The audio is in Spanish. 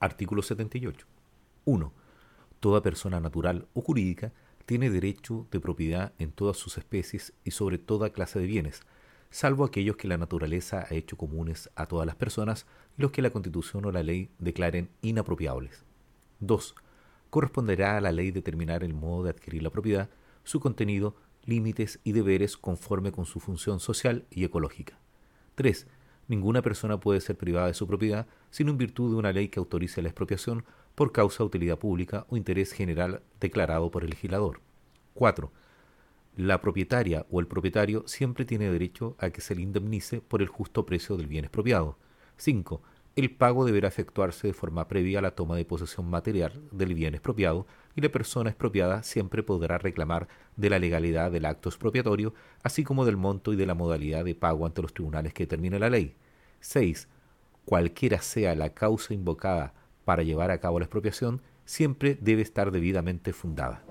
Artículo 78. 1. Toda persona natural o jurídica tiene derecho de propiedad en todas sus especies y sobre toda clase de bienes, salvo aquellos que la naturaleza ha hecho comunes a todas las personas y los que la Constitución o la ley declaren inapropiables. 2. Corresponderá a la ley determinar el modo de adquirir la propiedad, su contenido, límites y deberes conforme con su función social y ecológica. 3 ninguna persona puede ser privada de su propiedad sino en virtud de una ley que autorice la expropiación por causa de utilidad pública o interés general declarado por el legislador. 4. La propietaria o el propietario siempre tiene derecho a que se le indemnice por el justo precio del bien expropiado. 5. El pago deberá efectuarse de forma previa a la toma de posesión material del bien expropiado y la persona expropiada siempre podrá reclamar de la legalidad del acto expropiatorio, así como del monto y de la modalidad de pago ante los tribunales que determine la ley. 6. Cualquiera sea la causa invocada para llevar a cabo la expropiación, siempre debe estar debidamente fundada.